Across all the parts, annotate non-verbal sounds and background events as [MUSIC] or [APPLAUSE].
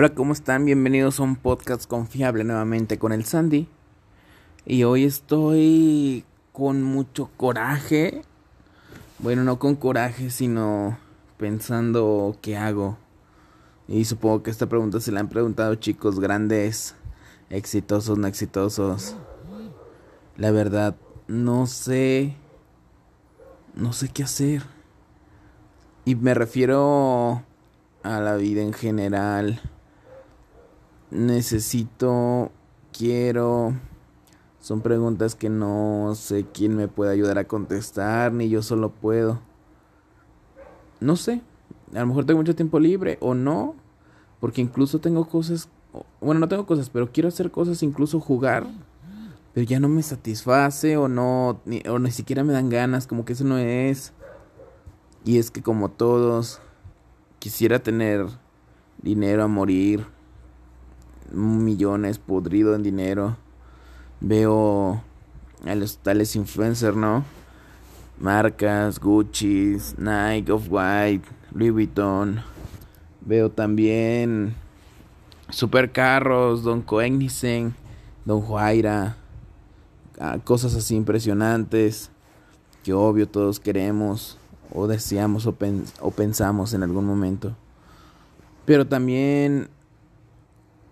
Hola, ¿cómo están? Bienvenidos a un podcast confiable nuevamente con el Sandy. Y hoy estoy con mucho coraje. Bueno, no con coraje, sino pensando qué hago. Y supongo que esta pregunta se la han preguntado chicos grandes, exitosos, no exitosos. La verdad, no sé. No sé qué hacer. Y me refiero a la vida en general necesito, quiero. Son preguntas que no sé quién me puede ayudar a contestar, ni yo solo puedo. No sé, a lo mejor tengo mucho tiempo libre o no, porque incluso tengo cosas, bueno, no tengo cosas, pero quiero hacer cosas, incluso jugar, pero ya no me satisface o no, ni, o ni siquiera me dan ganas, como que eso no es. Y es que como todos, quisiera tener dinero a morir millones podrido en dinero. Veo a los tales influencers, ¿no? Marcas, Gucci, Nike, Off-White, Louis Vuitton. Veo también supercarros, Don Koenigsegg, Don Juaira. Cosas así impresionantes que obvio todos queremos o deseamos o, o pensamos en algún momento. Pero también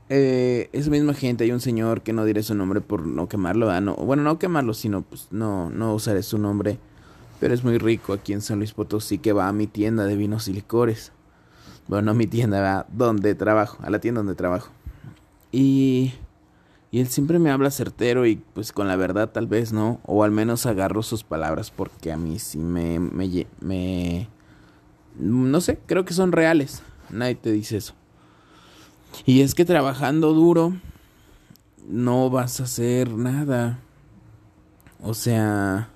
eh, esa misma gente, hay un señor que no diré su nombre por no quemarlo, no, bueno, no quemarlo, sino pues no, no usaré su nombre, pero es muy rico aquí en San Luis Potosí que va a mi tienda de vinos y licores. Bueno, no a mi tienda, va donde trabajo, a la tienda donde trabajo. Y, y él siempre me habla certero y pues con la verdad tal vez no, o al menos agarro sus palabras porque a mí sí me, me no sé, creo que son reales. Nadie te dice eso. Y es que trabajando duro no vas a hacer nada. O sea,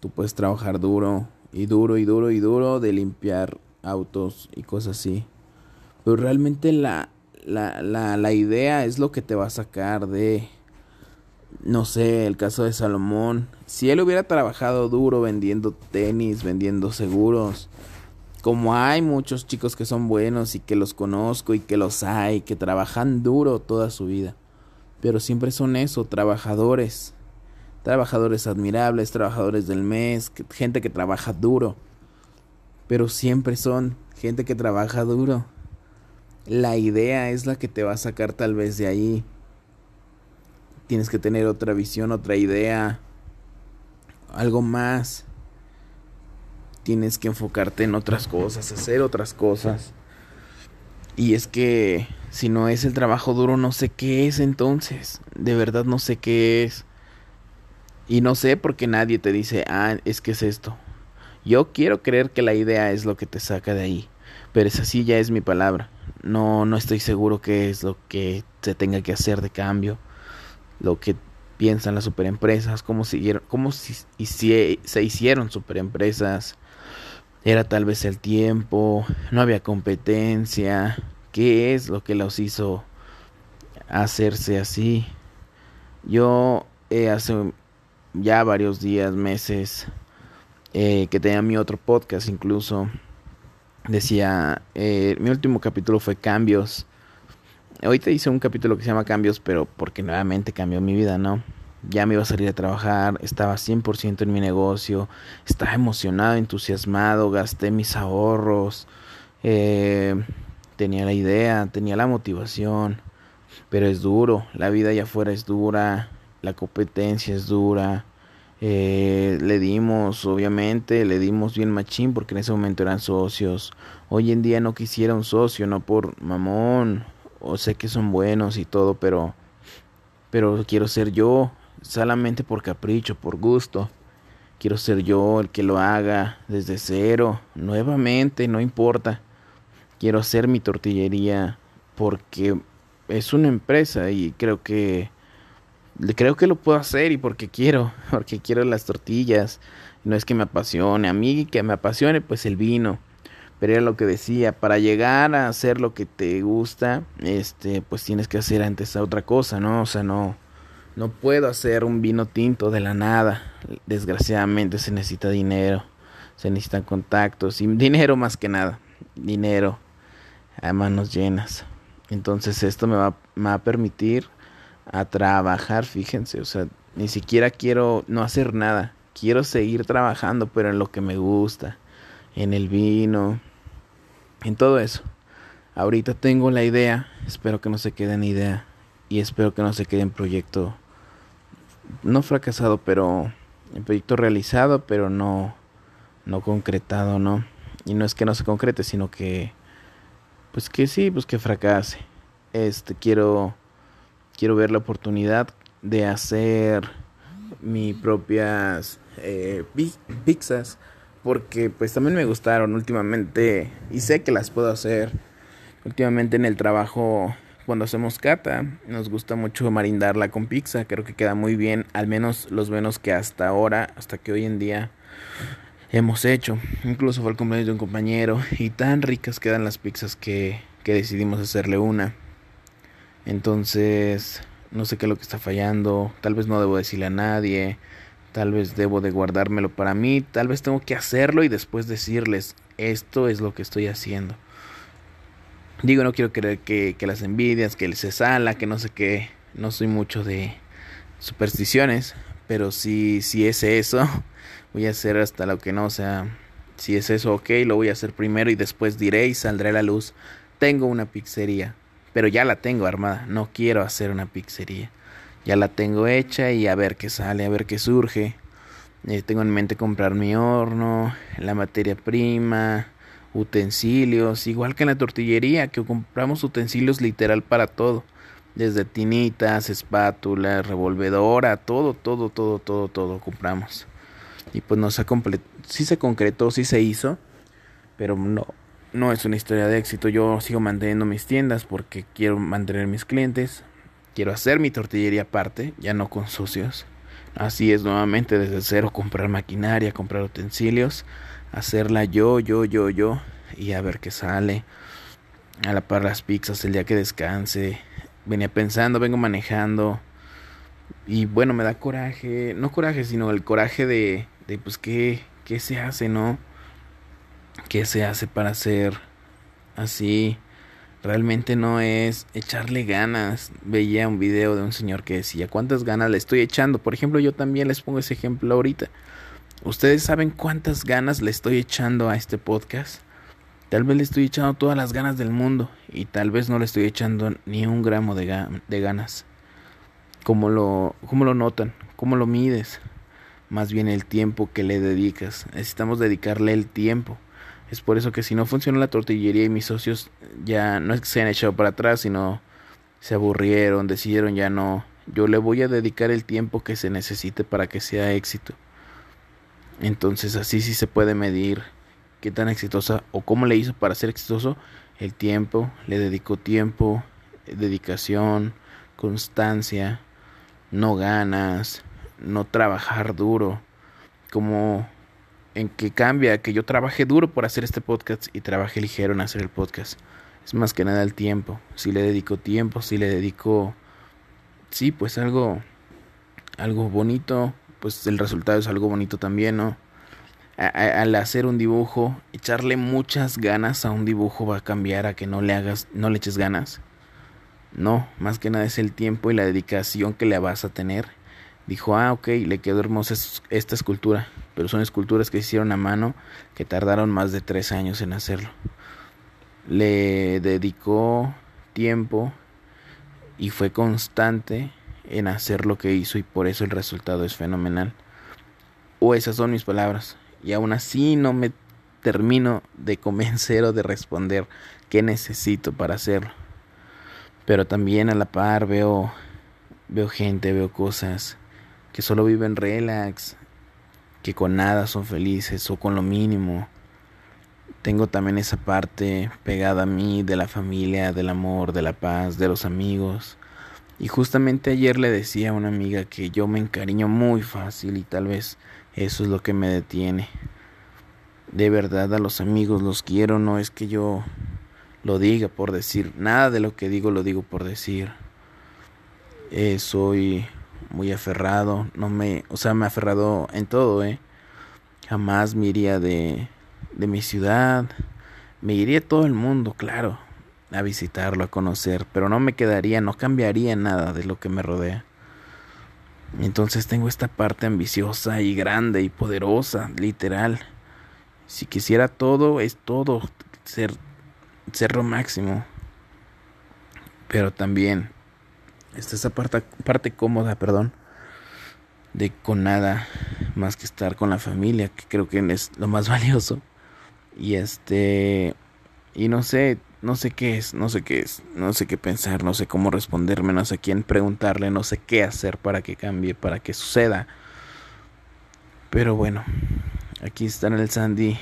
tú puedes trabajar duro y duro y duro y duro de limpiar autos y cosas así. Pero realmente la, la, la, la idea es lo que te va a sacar de, no sé, el caso de Salomón. Si él hubiera trabajado duro vendiendo tenis, vendiendo seguros, como hay muchos chicos que son buenos y que los conozco y que los hay, que trabajan duro toda su vida, pero siempre son eso, trabajadores, trabajadores admirables, trabajadores del mes, gente que trabaja duro, pero siempre son gente que trabaja duro. La idea es la que te va a sacar tal vez de ahí. Tienes que tener otra visión, otra idea, algo más tienes que enfocarte en otras cosas, hacer otras cosas. Y es que si no es el trabajo duro, no sé qué es entonces. De verdad no sé qué es. Y no sé porque nadie te dice, ah, es que es esto. Yo quiero creer que la idea es lo que te saca de ahí. Pero esa sí ya es mi palabra. No, no estoy seguro qué es lo que se tenga que hacer de cambio. Lo que piensan las superempresas, cómo, siguieron, cómo si, se hicieron superempresas, era tal vez el tiempo, no había competencia, qué es lo que los hizo hacerse así. Yo eh, hace ya varios días, meses, eh, que tenía mi otro podcast incluso, decía, eh, mi último capítulo fue Cambios. Ahorita hice un capítulo que se llama Cambios, pero porque nuevamente cambió mi vida, ¿no? Ya me iba a salir a trabajar, estaba 100% en mi negocio, estaba emocionado, entusiasmado, gasté mis ahorros, eh, tenía la idea, tenía la motivación, pero es duro, la vida allá afuera es dura, la competencia es dura. Eh, le dimos, obviamente, le dimos bien machín porque en ese momento eran socios. Hoy en día no quisiera un socio, no por mamón, o sé que son buenos y todo, pero pero quiero ser yo, solamente por capricho, por gusto. Quiero ser yo el que lo haga desde cero, nuevamente, no importa. Quiero hacer mi tortillería porque es una empresa y creo que creo que lo puedo hacer y porque quiero, [LAUGHS] porque quiero las tortillas. No es que me apasione, a mí que me apasione pues el vino. Pero era lo que decía, para llegar a hacer lo que te gusta, este, pues tienes que hacer antes otra cosa, ¿no? O sea, no, no puedo hacer un vino tinto de la nada. Desgraciadamente se necesita dinero, se necesitan contactos y dinero más que nada. Dinero a manos llenas. Entonces esto me va, a permitir a trabajar, fíjense, o sea, ni siquiera quiero no hacer nada, quiero seguir trabajando, pero en lo que me gusta, en el vino, en todo eso. Ahorita tengo la idea, espero que no se quede en idea y espero que no se quede en proyecto no fracasado, pero en proyecto realizado, pero no no concretado, ¿no? Y no es que no se concrete, sino que pues que sí, pues que fracase. Este quiero quiero ver la oportunidad de hacer mis propias eh, pizzas porque pues también me gustaron últimamente y sé que las puedo hacer últimamente en el trabajo cuando hacemos cata nos gusta mucho marindarla con pizza creo que queda muy bien al menos los menos que hasta ahora hasta que hoy en día hemos hecho incluso fue el cumpleaños de un compañero y tan ricas quedan las pizzas que, que decidimos hacerle una entonces, no sé qué es lo que está fallando, tal vez no debo decirle a nadie, tal vez debo de guardármelo para mí, tal vez tengo que hacerlo y después decirles, esto es lo que estoy haciendo. Digo, no quiero creer que, que las envidias, que se sala, que no sé qué, no soy mucho de supersticiones, pero si, si es eso, [LAUGHS] voy a hacer hasta lo que no, o sea, si es eso, ok, lo voy a hacer primero y después diré y saldré a la luz. Tengo una pizzería pero ya la tengo armada, no quiero hacer una pizzería. Ya la tengo hecha y a ver qué sale, a ver qué surge. Eh, tengo en mente comprar mi horno, la materia prima, utensilios, igual que en la tortillería, que compramos utensilios literal para todo. Desde tinitas, espátulas, revolvedora, todo, todo, todo, todo, todo compramos. Y pues no se sí se concretó, sí se hizo, pero no, no es una historia de éxito. Yo sigo manteniendo mis tiendas porque quiero mantener mis clientes. Quiero hacer mi tortillería aparte, ya no con socios. Así es nuevamente desde cero comprar maquinaria, comprar utensilios, hacerla yo, yo, yo, yo y a ver qué sale. A la par las pizzas el día que descanse. Venía pensando, vengo manejando y bueno, me da coraje, no coraje, sino el coraje de, de pues qué, qué se hace, ¿no? ¿Qué se hace para ser así? Realmente no es echarle ganas. Veía un video de un señor que decía, ¿cuántas ganas le estoy echando? Por ejemplo, yo también les pongo ese ejemplo ahorita. ¿Ustedes saben cuántas ganas le estoy echando a este podcast? Tal vez le estoy echando todas las ganas del mundo y tal vez no le estoy echando ni un gramo de, ganas. ¿Cómo lo, ¿Cómo lo notan? ¿Cómo lo mides? Más bien el tiempo que le dedicas. Necesitamos dedicarle el tiempo. Es por eso que si no funciona la tortillería y mis socios ya no es que se han echado para atrás, sino se aburrieron, decidieron ya no. Yo le voy a dedicar el tiempo que se necesite para que sea éxito. Entonces así sí se puede medir qué tan exitosa o cómo le hizo para ser exitoso el tiempo, le dedicó tiempo, dedicación, constancia, no ganas, no trabajar duro, como en que cambia que yo trabajé duro por hacer este podcast y trabajé ligero en hacer el podcast. Es más que nada el tiempo. Si le dedico tiempo, si le dedico, sí, pues algo, algo bonito, pues el resultado es algo bonito también, ¿no? al hacer un dibujo, echarle muchas ganas a un dibujo va a cambiar a que no le hagas, no le eches ganas. No, más que nada es el tiempo y la dedicación que le vas a tener dijo, ah, ok, le quedó hermosa esta escultura, pero son esculturas que hicieron a mano que tardaron más de tres años en hacerlo. Le dedicó tiempo y fue constante en hacer lo que hizo y por eso el resultado es fenomenal. O esas son mis palabras. Y aún así no me termino de convencer [LAUGHS] o de responder qué necesito para hacerlo. Pero también a la par veo veo gente, veo cosas que solo viven relax, que con nada son felices o con lo mínimo. Tengo también esa parte pegada a mí de la familia, del amor, de la paz, de los amigos. Y justamente ayer le decía a una amiga que yo me encariño muy fácil y tal vez eso es lo que me detiene. De verdad a los amigos los quiero, no es que yo lo diga por decir, nada de lo que digo lo digo por decir. Eh, soy muy aferrado, no me, o sea, me he aferrado en todo, eh. Jamás me iría de, de mi ciudad, me iría todo el mundo, claro. A visitarlo, a conocer, pero no me quedaría, no cambiaría nada de lo que me rodea. Entonces tengo esta parte ambiciosa y grande y poderosa, literal. Si quisiera todo, es todo, ser, ser lo máximo. Pero también está esa parte, parte cómoda, perdón, de con nada más que estar con la familia, que creo que es lo más [LAUGHS] valioso. Y este, y no sé, no sé qué es, no sé qué es, no sé qué pensar, no sé cómo responderme, no sé quién preguntarle, no sé qué hacer para que cambie, para que suceda. Pero bueno, aquí está en el Sandy,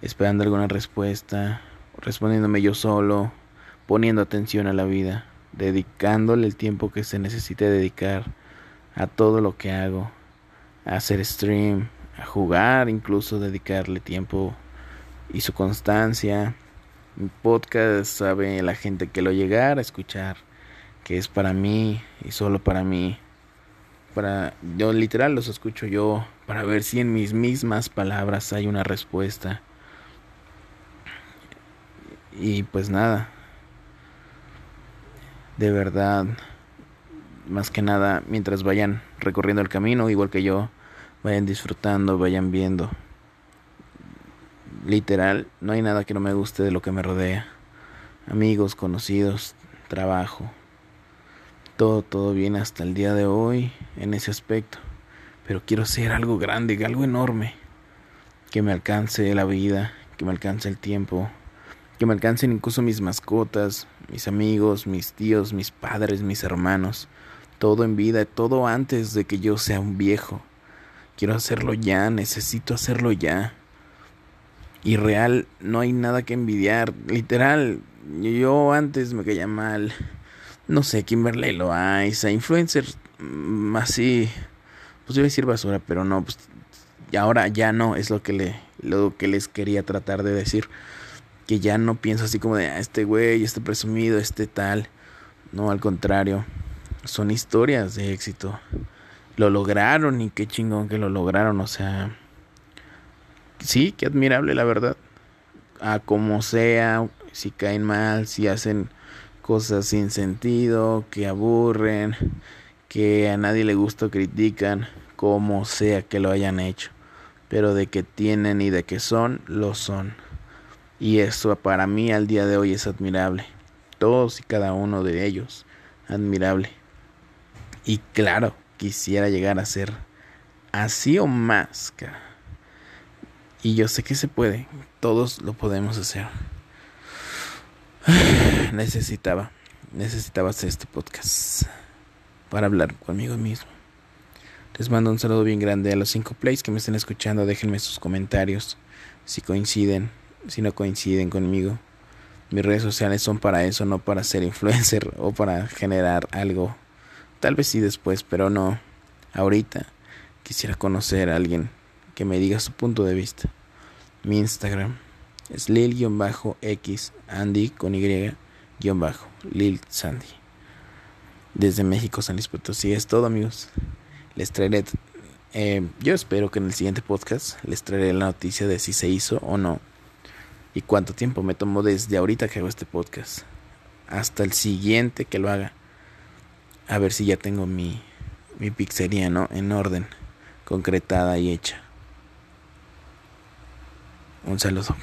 esperando alguna respuesta, respondiéndome yo solo, poniendo atención a la vida, dedicándole el tiempo que se necesite dedicar a todo lo que hago, a hacer stream, a jugar, incluso dedicarle tiempo y su constancia. Mi podcast sabe la gente que lo llegara a escuchar, que es para mí y solo para mí. Para yo literal los escucho yo para ver si en mis mismas palabras hay una respuesta. Y pues nada. De verdad, más que nada, mientras vayan recorriendo el camino, igual que yo, vayan disfrutando, vayan viendo literal, no hay nada que no me guste de lo que me rodea. Amigos, conocidos, trabajo. Todo, todo bien hasta el día de hoy en ese aspecto. Pero quiero ser algo grande, algo enorme. Que me alcance la vida, que me alcance el tiempo. Que me alcancen incluso mis mascotas, mis amigos, mis tíos, mis padres, mis hermanos. Todo en vida, todo antes de que yo sea un viejo. Quiero hacerlo ya, necesito hacerlo ya y real no hay nada que envidiar. Literal, yo antes me caía mal. No sé, Kimberly Loaiza, influencers mm, así. Pues iba a decir basura, pero no, pues y ahora ya no, es lo que le lo que les quería tratar de decir. Que ya no pienso así como de ah, este güey, este presumido, este tal. No, al contrario. Son historias de éxito. Lo lograron y qué chingón que lo lograron, o sea, sí, qué admirable la verdad. A como sea, si caen mal, si hacen cosas sin sentido, que aburren, que a nadie le gusta critican, como sea que lo hayan hecho. Pero de que tienen y de que son, lo son. Y eso para mí al día de hoy es admirable. Todos y cada uno de ellos, admirable. Y claro, quisiera llegar a ser así o más, cara. Y yo sé que se puede, todos lo podemos hacer. [SIGHS] Necesitaba, necesitaba hacer este podcast para hablar conmigo mismo. Les mando un saludo bien grande a los cinco plays que me estén escuchando. Déjenme sus comentarios si coinciden, si no coinciden conmigo. Mis redes sociales son para eso, no para ser influencer o para generar algo. Tal vez sí después, pero no ahorita. Quisiera conocer a alguien que me diga su punto de vista. Mi Instagram es lil-x andy con y bajo lil sandy. Desde México, San Luis Potosí es todo, amigos. Les traeré, eh, yo espero que en el siguiente podcast les traeré la noticia de si se hizo o no y cuánto tiempo me tomó desde ahorita que hago este podcast hasta el siguiente que lo haga. A ver si ya tengo mi, mi pizzería, ¿no? En orden, concretada y hecha. Un saludo.